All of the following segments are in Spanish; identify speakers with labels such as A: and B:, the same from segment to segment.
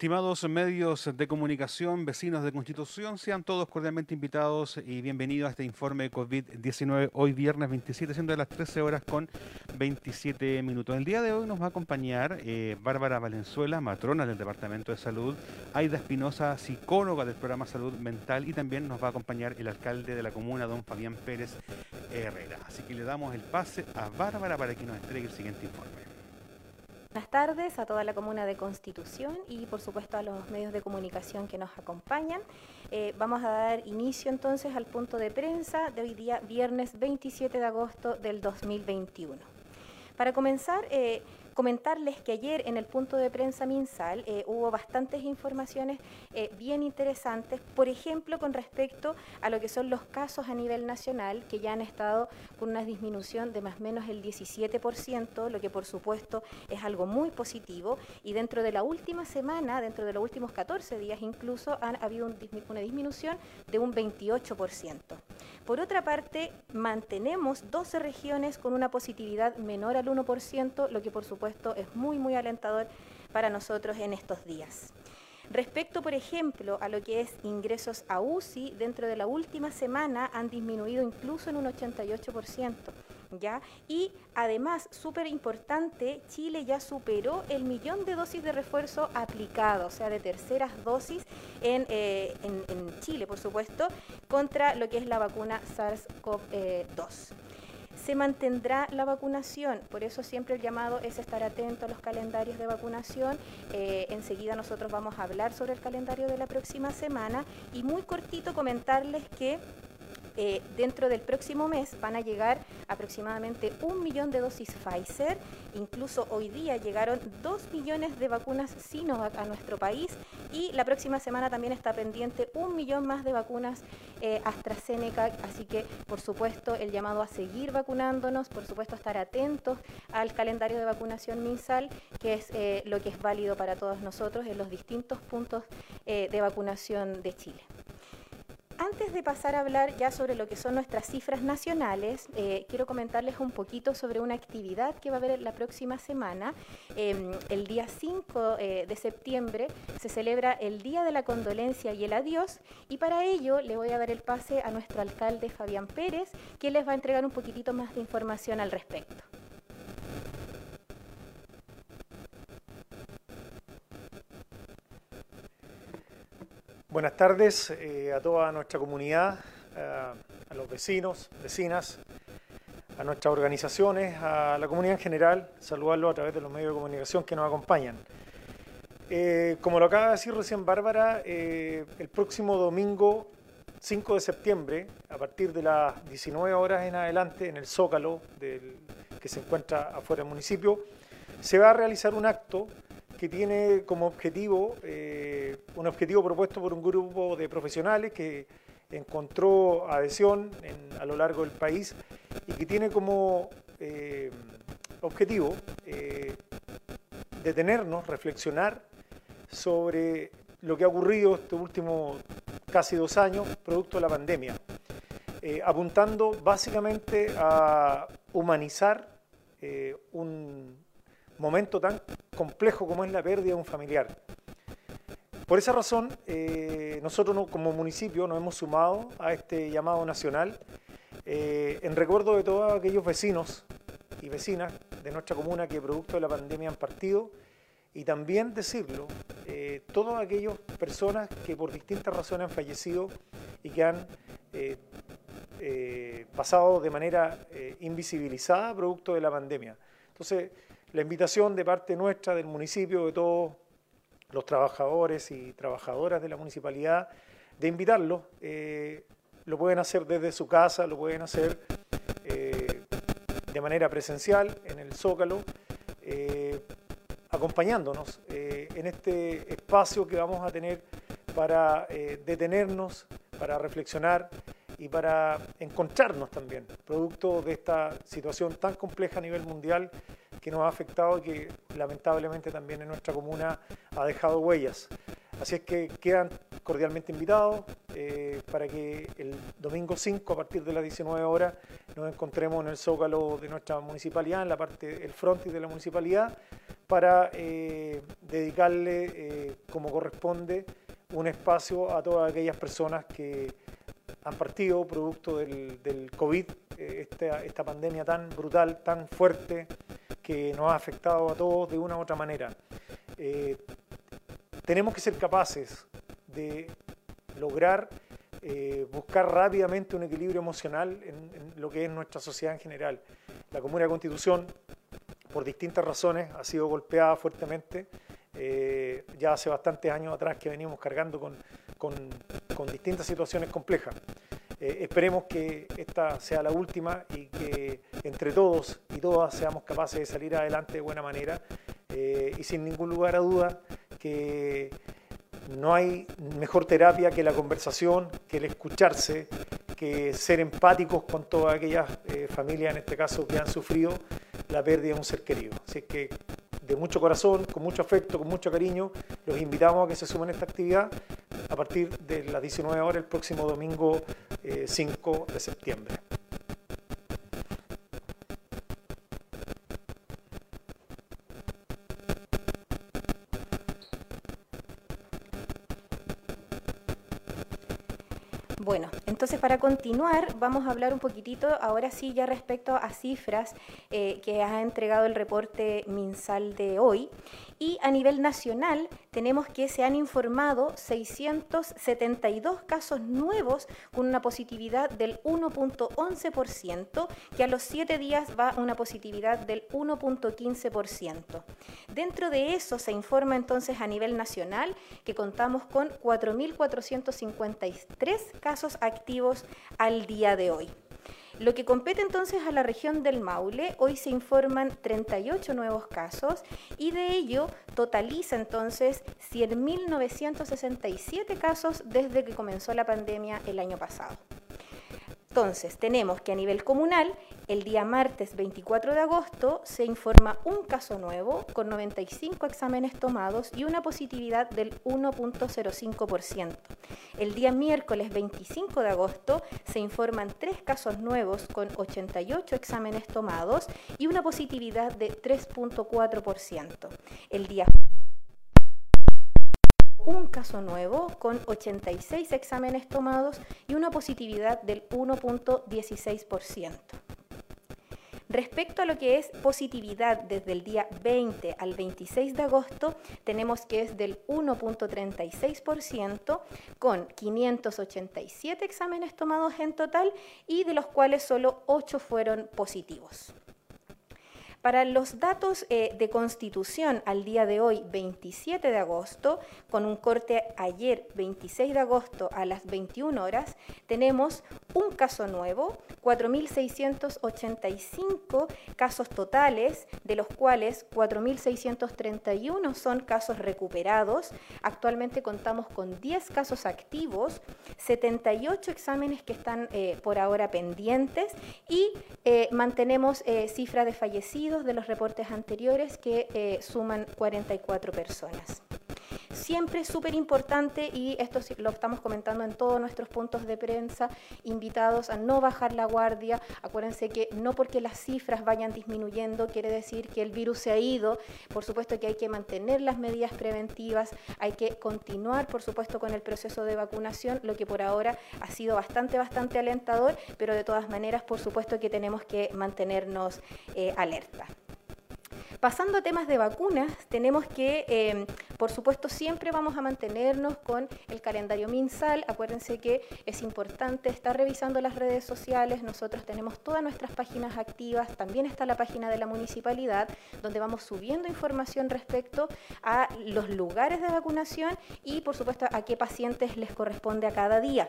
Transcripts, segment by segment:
A: Estimados medios de comunicación, vecinos de Constitución, sean todos cordialmente invitados y bienvenidos a este informe de COVID-19 hoy viernes 27, siendo de las 13 horas con 27 minutos. El día de hoy nos va a acompañar eh, Bárbara Valenzuela, matrona del Departamento de Salud, Aida Espinosa, psicóloga del programa Salud Mental y también nos va a acompañar el alcalde de la comuna, don Fabián Pérez Herrera. Así que le damos el pase a Bárbara para que nos entregue el siguiente informe.
B: Buenas tardes a toda la comuna de Constitución y por supuesto a los medios de comunicación que nos acompañan. Eh, vamos a dar inicio entonces al punto de prensa de hoy día, viernes 27 de agosto del 2021. Para comenzar, eh, Comentarles que ayer en el punto de prensa MinSal eh, hubo bastantes informaciones eh, bien interesantes, por ejemplo, con respecto a lo que son los casos a nivel nacional, que ya han estado con una disminución de más o menos el 17%, lo que por supuesto es algo muy positivo, y dentro de la última semana, dentro de los últimos 14 días incluso, han habido una disminución de un 28%. Por otra parte, mantenemos 12 regiones con una positividad menor al 1%, lo que por supuesto esto es muy, muy alentador para nosotros en estos días. Respecto, por ejemplo, a lo que es ingresos a UCI, dentro de la última semana han disminuido incluso en un 88%. Y además, súper importante, Chile ya superó el millón de dosis de refuerzo aplicado, o sea, de terceras dosis en, eh, Chile, por supuesto, contra lo que es la vacuna SARS-CoV-2 se mantendrá la vacunación. Por eso siempre el llamado es estar atento a los calendarios de vacunación. Eh, enseguida nosotros vamos a hablar sobre el calendario de la próxima semana y muy cortito comentarles que eh, dentro del próximo mes van a llegar aproximadamente un millón de dosis Pfizer. Incluso hoy día llegaron dos millones de vacunas Sinovac a nuestro país y la próxima semana también está pendiente un millón más de vacunas eh, AstraZeneca. Así que, por supuesto, el llamado a seguir vacunándonos, por supuesto, estar atentos al calendario de vacunación MinSal, que es eh, lo que es válido para todos nosotros en los distintos puntos de vacunación de Chile antes de pasar a hablar ya sobre lo que son nuestras cifras nacionales, eh, quiero comentarles un poquito sobre una actividad que va a haber la próxima semana. Em, el día 5 eh, de septiembre se celebra el Día de la Condolencia y el Adiós y para ello le voy a dar el pase a nuestro alcalde Fabián Pérez, quien les va a entregar un poquitito más de información al respecto.
C: Buenas tardes eh, a toda nuestra comunidad, a los vecinos, vecinas, a nuestras organizaciones, a la comunidad en general, saludarlo a través de los medios de comunicación que nos acompañan. Eh, como lo acaba de decir recién Bárbara, eh, el próximo domingo 5 de septiembre, a partir de las 19 horas en adelante, en el Zócalo que se encuentra afuera del municipio, se va a realizar un acto que tiene como objetivo, eh, un objetivo propuesto por un grupo de profesionales que encontró adhesión a lo largo del país y que tiene como eh, objetivo eh, detenernos, reflexionar sobre lo que ha ocurrido estos últimos casi dos años, producto de la pandemia, apuntando básicamente a humanizar un momento tan complejo como es la pérdida de un familiar. Por esa razón, eh, nosotros como municipio nos hemos sumado a este llamado nacional eh, en recuerdo de todos aquellos vecinos y vecinas de nuestra comuna que producto de la pandemia han partido y también decirlo, eh, todas aquellas personas que por distintas razones han fallecido y que han pasado de manera invisibilizada producto de la pandemia. Entonces, la invitación de parte nuestra, del municipio, de todos los trabajadores y trabajadoras de la municipalidad, de invitarlos. Eh, lo pueden hacer desde su casa, lo pueden hacer eh, de manera presencial en el Zócalo, eh, acompañándonos en este espacio que vamos a tener para detenernos, para reflexionar y para encontrarnos también, producto de esta situación tan compleja a nivel mundial que nos ha afectado y que lamentablemente también en nuestra comuna ha dejado huellas. Así es que quedan cordialmente invitados eh, para que el domingo 5 a partir de las 19 horas nos encontremos en el zócalo de nuestra municipalidad, en la parte, el frontis de la municipalidad, para eh, dedicarle, eh, como corresponde, un espacio a todas aquellas personas que han partido producto del, COVID, esta pandemia tan brutal, tan fuerte, que nos ha afectado a todos de una u otra manera. tenemos que ser capaces de lograr eh, buscar rápidamente un equilibrio emocional en, lo que es nuestra sociedad en general. La Comuna de Constitución, por distintas razones, ha sido golpeada fuertemente. Eh, ya hace bastantes años atrás que venimos cargando con, con, distintas situaciones complejas. Eh, esperemos que esta sea la última y que entre todos y todas seamos capaces de salir adelante de buena manera y sin ningún lugar a duda que no hay mejor terapia que la conversación, que el escucharse, que ser empáticos con todas aquellas eh, familias, en este caso, que han sufrido la pérdida de un ser querido. Así que de mucho corazón, con mucho afecto, con mucho cariño, los invitamos a que se sumen a esta actividad a partir de las 19 horas el próximo domingo 5 eh, de septiembre.
B: Bueno, entonces para continuar vamos a hablar un poquitito ahora sí ya respecto a cifras eh, que ha entregado el reporte MinSal de hoy. Y a nivel nacional tenemos que se han informado 672 casos nuevos con una positividad del 1.11%, que a los 7 días va una positividad del 1.15%. Dentro de eso se informa entonces a nivel nacional que contamos con 4.453 casos activos al día de hoy. Lo que compete entonces a la región del Maule, hoy se informan 38 nuevos casos y de ello totaliza entonces 100.967 casos desde que comenzó la pandemia el año pasado. Entonces, tenemos que a nivel comunal, el día martes 24 de agosto se informa un caso nuevo con 95 exámenes tomados y una positividad del 1.05%. El día miércoles 25 de agosto se informan tres casos nuevos con 88 exámenes tomados y una positividad de 3.4%. El día un caso nuevo con 86 exámenes tomados y una positividad del 1.16%. Respecto a lo que es positividad desde el día 20 al 26 de agosto, tenemos que es del 1.36% con 587 exámenes tomados en total y de los cuales solo 8 fueron positivos. Para los datos eh, de constitución al día de hoy, 27 de agosto, con un corte ayer, 26 de agosto, a las 21 horas, tenemos un caso nuevo, 4.685 casos totales, de los cuales 4.631 son casos recuperados. Actualmente contamos con 10 casos activos, 78 exámenes que están eh, por ahora pendientes y eh, mantenemos cifra de fallecidos de los reportes anteriores que eh, suman 44 personas. Siempre súper importante, y esto lo estamos comentando en todos nuestros puntos de prensa, invitados a no bajar la guardia. Acuérdense que no porque las cifras vayan disminuyendo quiere decir que el virus se ha ido. Por supuesto que hay que mantener las medidas preventivas, hay que continuar, por supuesto, con el proceso de vacunación, lo que por ahora ha sido bastante, bastante alentador, pero de todas maneras, por supuesto que tenemos que mantenernos eh, alerta. Pasando a temas de vacunas, tenemos que, em, por supuesto, siempre vamos a mantenernos con el calendario MinSal. Acuérdense que es importante estar revisando las redes sociales. Nosotros tenemos todas nuestras páginas activas. También está la página de la municipalidad, donde vamos subiendo información respecto a los lugares de vacunación y, por supuesto, a qué pacientes les corresponde a cada día.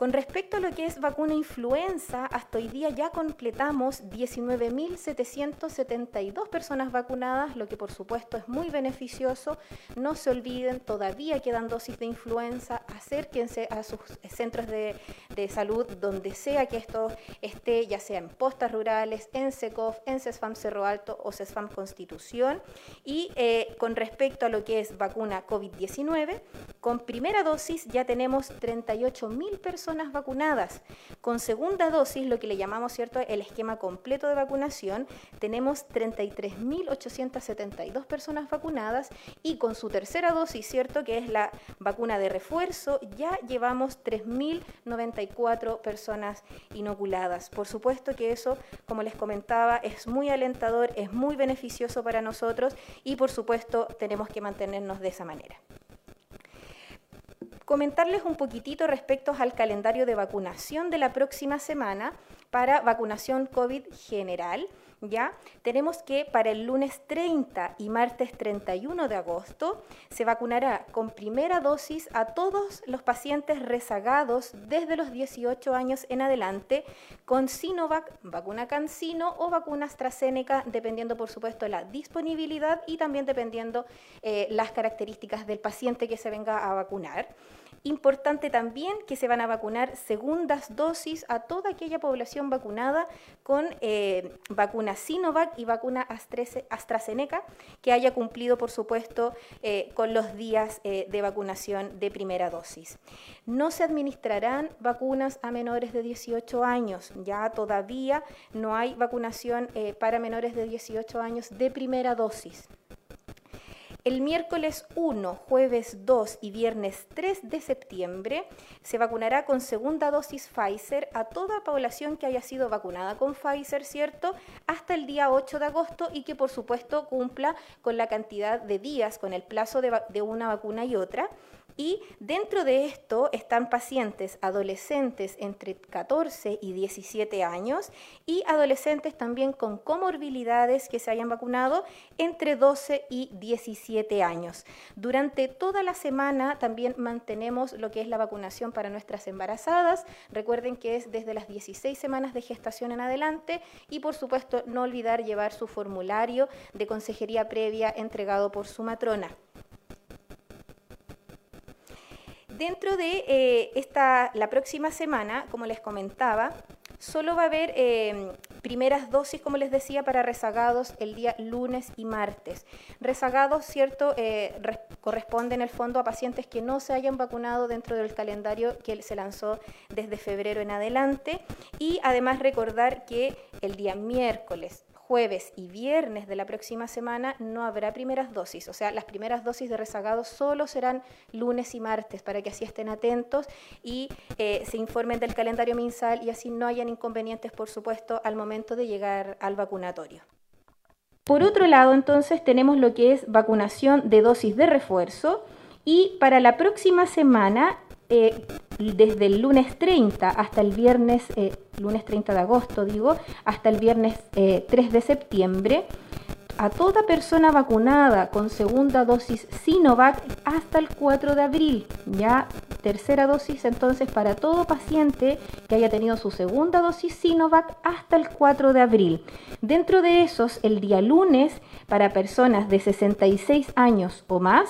B: Con respecto a lo que es vacuna influenza, hasta hoy día ya completamos 19.772 personas vacunadas, lo que por supuesto es muy beneficioso. No se olviden, todavía quedan dosis de influenza, acérquense a sus centros de, salud donde sea que esto esté, ya sea en postas rurales, en SECOF, en CESFAM Cerro Alto o CESFAM Constitución. Y eh, con respecto a lo que es vacuna COVID-19, Con primera dosis ya tenemos 38.000 personas vacunadas. Con segunda dosis, lo que le llamamos cierto el esquema completo de vacunación, tenemos 33.872 personas vacunadas y con su tercera dosis, cierto que es la vacuna de refuerzo, ya llevamos 3.094 personas inoculadas. Por supuesto que eso, como les comentaba, es muy alentador, es muy beneficioso para nosotros y por supuesto tenemos que mantenernos de esa manera comentarles un poquitito respecto al calendario de vacunación de la próxima semana para vacunación COVID general. ¿Ya? Tenemos que para el lunes 30 y martes 31 de agosto se vacunará con primera dosis a todos los pacientes rezagados desde los 18 años en adelante con Sinovac, vacuna CanSino o vacuna AstraZeneca, dependiendo por supuesto la disponibilidad y también dependiendo eh, las características del paciente que se venga a vacunar. Importante también que se van a vacunar segundas dosis a toda aquella población vacunada con eh, vacuna Sinovac y vacuna AstraZeneca que haya cumplido, por supuesto, eh, con los días eh, de vacunación de primera dosis. No se administrarán vacunas a menores de 18 años. Ya todavía no hay vacunación para menores de 18 años de primera dosis. El miércoles 1, jueves 2 y viernes 3 de septiembre se vacunará con segunda dosis Pfizer a toda población que haya sido vacunada con Pfizer, ¿cierto? Hasta el día 8 de agosto y que por supuesto cumpla con la cantidad de días, con el plazo de, de una vacuna y otra. Y dentro de esto están pacientes adolescentes entre 14 y 17 años y adolescentes también con comorbilidades que se hayan vacunado entre 12 y 17 años. Durante toda la semana también mantenemos lo que es la vacunación para nuestras embarazadas. Recuerden que es desde las 16 semanas de gestación en adelante y por supuesto no olvidar llevar su formulario de consejería previa entregado por su matrona. Dentro de eh, esta, la próxima semana, como les comentaba, solo va a haber eh, primeras dosis, como les decía, para rezagados el día lunes y martes. Rezagados, ¿cierto? Eh, corresponde en el fondo a pacientes que no se hayan vacunado dentro del calendario que se lanzó desde febrero en adelante. Y además recordar que el día miércoles, jueves y viernes de la próxima semana no habrá primeras dosis, o sea, las primeras dosis de rezagados solo serán lunes y martes para que así estén atentos y eh, se informen del calendario mensal y así no hayan inconvenientes, por supuesto, al momento de llegar al vacunatorio. Por otro lado, entonces, tenemos lo que es vacunación de dosis de refuerzo y para la próxima semana eh, desde el lunes 30 hasta el viernes, eh, lunes 30 de agosto digo, hasta el viernes 3 eh, de septiembre, a toda persona vacunada con segunda dosis Sinovac hasta el 4 de abril. Ya tercera dosis entonces para todo paciente que haya tenido su segunda dosis Sinovac hasta el 4 de abril. Dentro de esos, el día lunes para personas de 66 años o más,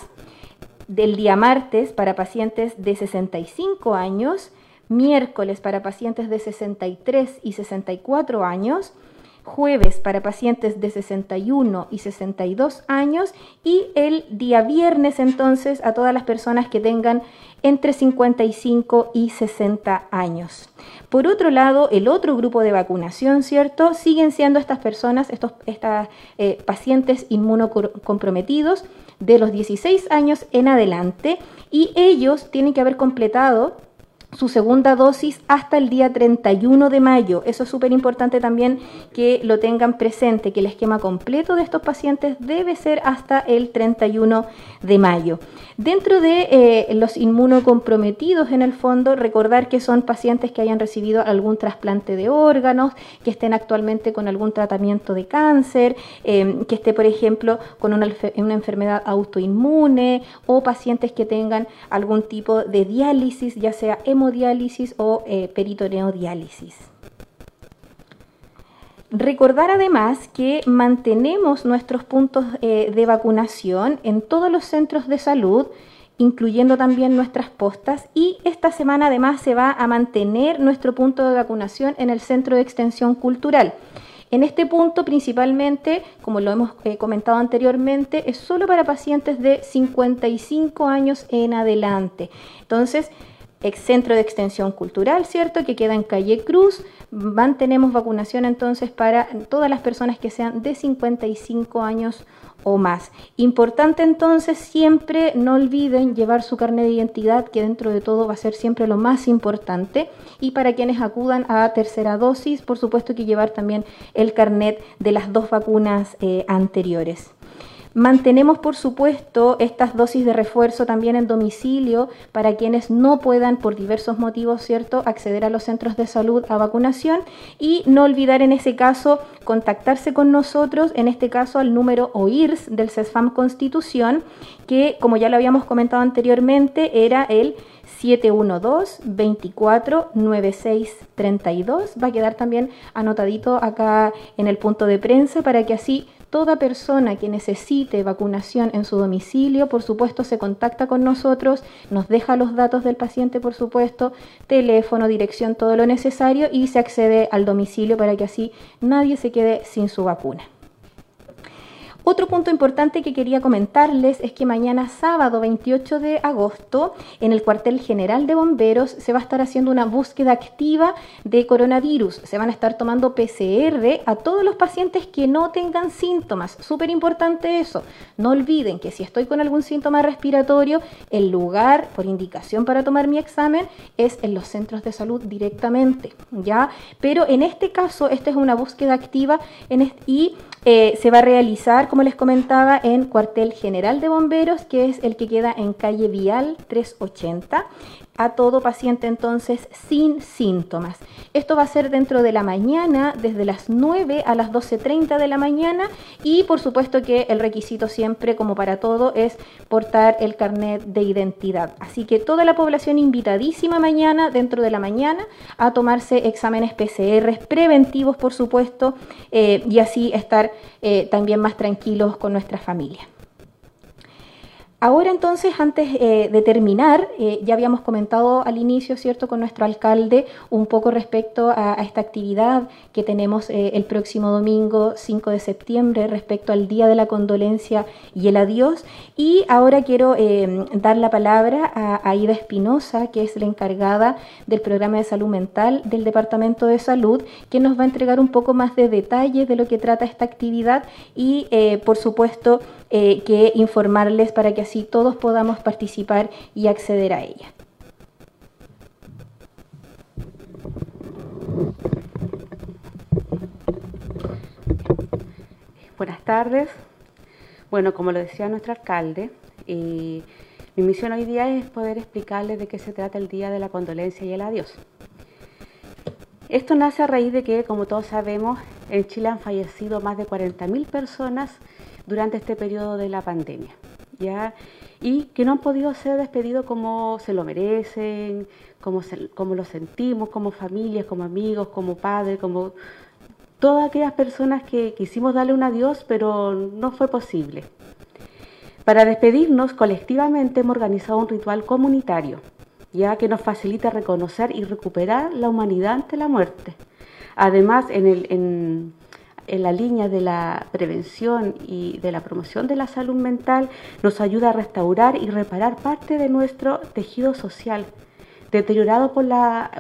B: del día martes para pacientes de 65 años, miércoles para pacientes de 63 y 64 años, jueves para pacientes de 61 y 62 años y el día viernes entonces a todas las personas que tengan entre 55 y 60 años. Por otro lado, el otro grupo de vacunación, ¿cierto? Siguen siendo estas personas, estos estas, eh, pacientes inmunocomprometidos de los 16 años en adelante y ellos tienen que haber completado su segunda dosis hasta el día 31 de mayo. Eso es súper importante también que lo tengan presente, que el esquema completo de estos pacientes debe ser hasta el 31 de mayo. Dentro de eh, los inmunocomprometidos, en el fondo, recordar que son pacientes que hayan recibido algún trasplante de órganos, que estén actualmente con algún tratamiento de cáncer, em, que esté, por ejemplo, con una, enfermedad autoinmune o pacientes que tengan algún tipo de diálisis, ya sea hemodiálisis o eh, peritoneodiálisis. Recordar además que mantenemos nuestros puntos eh, de vacunación en todos los centros de salud, incluyendo también nuestras postas, y esta semana además se va a mantener nuestro punto de vacunación en el Centro de Extensión Cultural. En este punto, principalmente, como lo hemos eh, comentado anteriormente, es solo para pacientes de 55 años en adelante. Entonces, Centro de Extensión Cultural, ¿cierto? Que queda en Calle Cruz. Mantenemos vacunación entonces para todas las personas que sean de 55 años o más. Importante entonces siempre no olviden llevar su carnet de identidad, que dentro de todo va a ser siempre lo más importante. Y para quienes acudan a tercera dosis, por supuesto que llevar también el carnet de las dos vacunas eh, anteriores. Mantenemos, por supuesto, estas dosis de refuerzo también en domicilio para quienes no puedan, por diversos motivos, ¿cierto?, acceder a los centros de salud a vacunación y no olvidar en ese caso contactarse con nosotros, en este caso al número OIRS del CESFAM Constitución, que, como ya lo habíamos comentado anteriormente, era el 712-249632. Va a quedar también anotadito acá en el punto de prensa para que así Toda persona que necesite vacunación en su domicilio, por supuesto, se contacta con nosotros, nos deja los datos del paciente, por supuesto, teléfono, dirección, todo lo necesario y se accede al domicilio para que así nadie se quede sin su vacuna. Otro punto importante que quería comentarles es que mañana sábado 28 de agosto en el cuartel general de bomberos se va a estar haciendo una búsqueda activa de coronavirus. Se van a estar tomando PCR a todos los pacientes que no tengan síntomas. Súper importante eso. No olviden que si estoy con algún síntoma respiratorio, el lugar por indicación para tomar mi examen es en los centros de salud directamente, ¿ya? Pero en este caso, esta es una búsqueda activa y eh, se va a realizar, como les comentaba, en Cuartel General de Bomberos, que es el que queda en calle Vial 380 a todo paciente entonces sin síntomas. Esto va a ser dentro de la mañana, desde las 9 a las 12.30 de la mañana y por supuesto que el requisito siempre, como para todo, es portar el carnet de identidad. Así que toda la población invitadísima mañana, dentro de la mañana, a tomarse exámenes PCR preventivos, por supuesto, eh, y así estar eh, también más tranquilos con nuestra familia. Ahora entonces, antes eh, de terminar, eh, ya habíamos comentado al inicio, ¿cierto?, con nuestro alcalde un poco respecto a, esta actividad que tenemos eh, el próximo domingo 5 de septiembre respecto al Día de la Condolencia y el Adiós. Y ahora quiero dar la palabra a Aida Espinosa, que es la encargada del programa de salud mental del Departamento de Salud, que nos va a entregar un poco más de detalles de lo que trata esta actividad y, por supuesto, eh, que informarles para que así todos podamos participar y acceder a ella.
D: Buenas tardes. Bueno, como lo decía nuestro alcalde, eh, mi misión hoy día es poder explicarles de qué se trata el Día de la Condolencia y el Adiós. Esto nace a raíz de que, como todos sabemos, en Chile han fallecido más de 40.000 personas durante este periodo de la pandemia. ¿ya? Y que no han podido ser despedidos como se lo merecen, como, como lo sentimos, como familias, como amigos, como padres, como todas aquellas personas que quisimos darle un adiós, pero no fue posible. Para despedirnos colectivamente hemos organizado un ritual comunitario, ya que nos facilita reconocer y recuperar la humanidad ante la muerte. Además, en, la línea de la prevención y de la promoción de la salud mental nos ayuda a restaurar y reparar parte de nuestro tejido social, deteriorado por,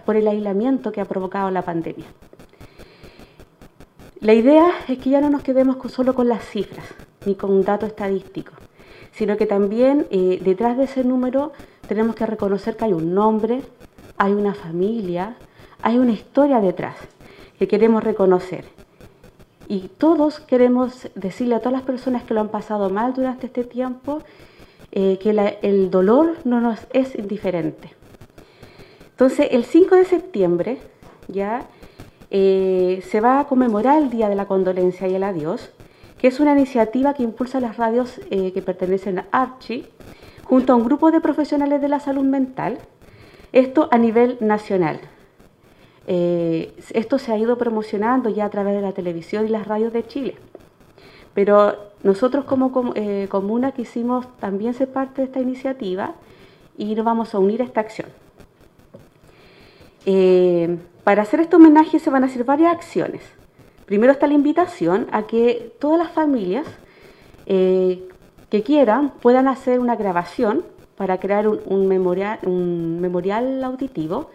D: por el aislamiento que ha provocado la pandemia. La idea es que ya no nos quedemos solo con las cifras ni con un dato estadístico, sino que también eh, detrás de ese número tenemos que reconocer que hay un nombre, hay una familia, hay una historia detrás que queremos reconocer y todos queremos decirle a todas las personas que lo han pasado mal durante este tiempo eh, que el dolor no nos es indiferente. Entonces, el 5 de septiembre ya eh, se va a conmemorar el Día de la Condolencia y el Adiós, que es una iniciativa que impulsa las radios eh, que pertenecen a Archie, junto a un grupo de profesionales de la salud mental, esto a nivel nacional. Eh, esto se ha ido promocionando ya a través de la televisión y las radios de Chile. Pero nosotros como eh, comuna quisimos también ser parte de esta iniciativa y nos vamos a unir a esta acción. Eh, para hacer este homenaje se van a hacer varias acciones. Primero está la invitación a que todas las familias eh, que quieran puedan hacer una grabación para crear un, memorial, auditivo,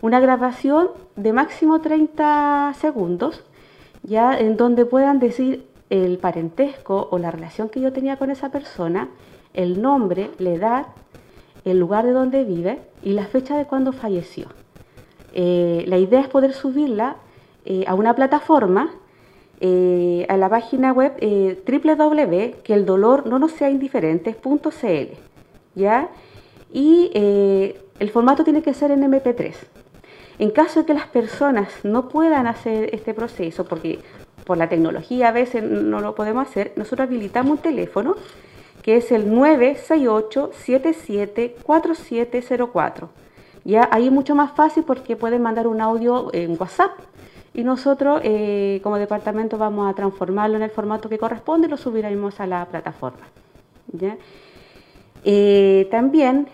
D: una grabación de máximo 30 segundos, ya en donde puedan decir el parentesco o la relación que yo tenía con esa persona, el nombre, la edad, el lugar de donde vive y la fecha de cuando falleció. Eh, la idea es poder subirla eh, a una plataforma, eh, a la página web www, que el dolor no nos sea indiferente.cl, ¿ya? Y el formato tiene que ser en MP3. En caso de que las personas no puedan hacer este proceso, porque por la tecnología a veces no lo podemos hacer, nosotros habilitamos un teléfono que es el 968-774704. Ya ahí es mucho más fácil porque pueden mandar un audio en WhatsApp y nosotros eh, como departamento vamos a transformarlo en el formato que corresponde y lo subiremos a la plataforma. Eh, también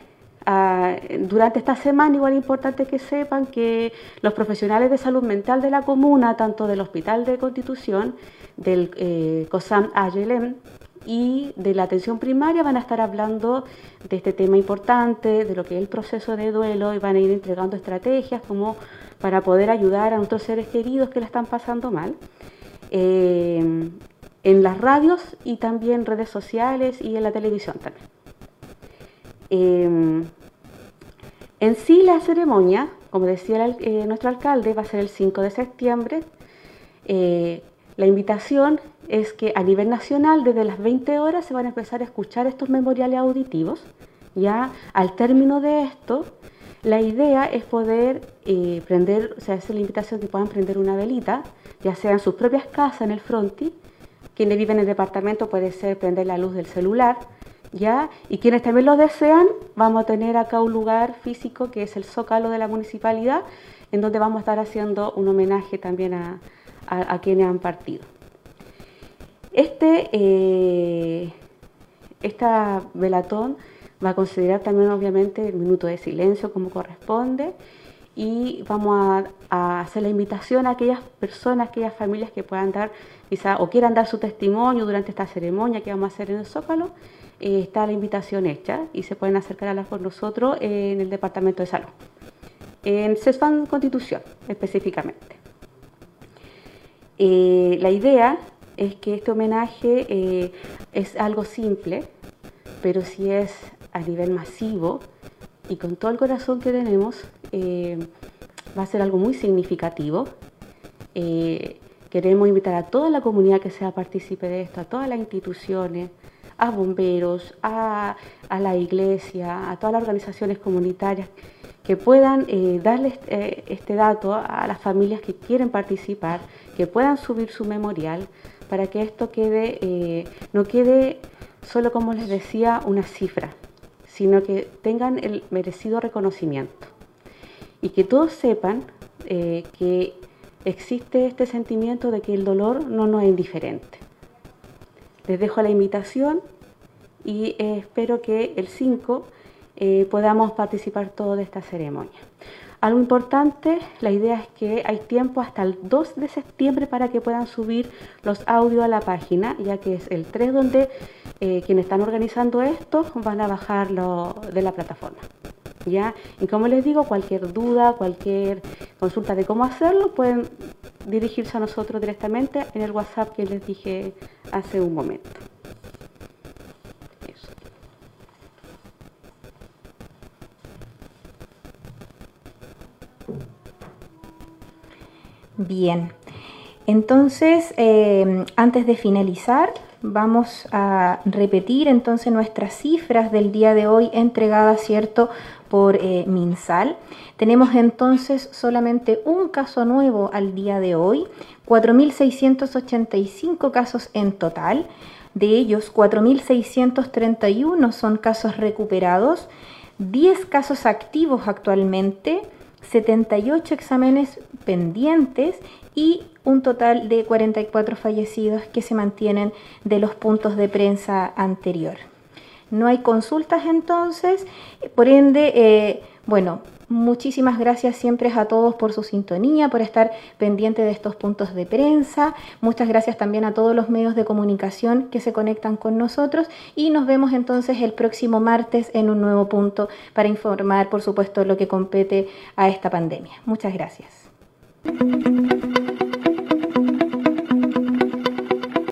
D: ah, durante esta semana igual es importante que sepan que los profesionales de salud mental de la comuna, tanto del Hospital de Constitución, del eh, COSAM AYLEM, y de la atención primaria van a estar hablando de este tema importante, de lo que es el proceso de duelo y van a ir entregando estrategias como para poder ayudar a nuestros seres queridos que la están pasando mal. Eh, en las radios y también redes sociales y en la televisión también. Eh, en sí la ceremonia, como decía eh, nuestro alcalde, va a ser el 5 de septiembre. La invitación es que a nivel nacional desde las 20 horas se van a empezar a escuchar estos memoriales auditivos. Ya al término de esto, la idea es poder eh, prender, o sea, es la invitación que puedan prender una velita, ya sea en sus propias casas, en el fronti, quienes viven en el departamento puede ser prender la luz del celular, ¿ya? Y quienes también lo desean, vamos a tener acá un lugar físico que es el Zócalo de la municipalidad, en donde vamos a estar haciendo un homenaje también a, a quienes han partido. Este, eh, esta velatón va a considerar también obviamente el minuto de silencio como corresponde y vamos a, hacer la invitación a aquellas personas, aquellas familias que puedan dar quizá o quieran dar su testimonio durante esta ceremonia que vamos a hacer en el Zócalo. Eh, está la invitación hecha y se pueden acercar a hablar con nosotros en el Departamento de Salud, en CESFAN Constitución específicamente. Eh, la idea es que este homenaje eh, es algo simple, pero si es a nivel masivo y con todo el corazón que tenemos, eh, va a ser algo muy significativo. Eh, queremos invitar a toda la comunidad que sea partícipe de esto, a todas las instituciones, a bomberos, a, a la iglesia, a todas las organizaciones comunitarias que puedan darle este dato a las familias que quieren participar, que puedan subir su memorial, para que esto quede, eh, no quede solo como les decía una cifra, sino que tengan el merecido reconocimiento y que todos sepan eh, que existe este sentimiento de que el dolor no nos es indiferente. Les dejo la invitación y eh, espero que el 5 podamos participar todos de esta ceremonia. Algo importante, la idea es que hay tiempo hasta el 2 de septiembre para que puedan subir los audios a la página, ya que es el 3 donde eh, quienes están organizando esto van a bajarlo de la plataforma. ¿ya? Y como les digo, cualquier duda, cualquier consulta de cómo hacerlo, pueden dirigirse a nosotros directamente en el WhatsApp que les dije hace un momento.
B: Bien, entonces eh, antes de finalizar vamos a repetir entonces nuestras cifras del día de hoy entregadas, ¿cierto?, por eh, MinSal. Tenemos entonces solamente un caso nuevo al día de hoy, 4.685 casos en total. De ellos, 4.631 son casos recuperados, 10 casos activos actualmente, 78 exámenes pendientes y un total de 44 fallecidos que se mantienen de los puntos de prensa anterior. No hay consultas entonces, por ende, eh, bueno, Muchísimas gracias siempre a todos por su sintonía, por estar pendiente de estos puntos de prensa. Muchas gracias también a todos los medios de comunicación que se conectan con nosotros y nos vemos entonces el próximo martes en un nuevo punto para informar, por supuesto, lo que compete a esta pandemia. Muchas gracias.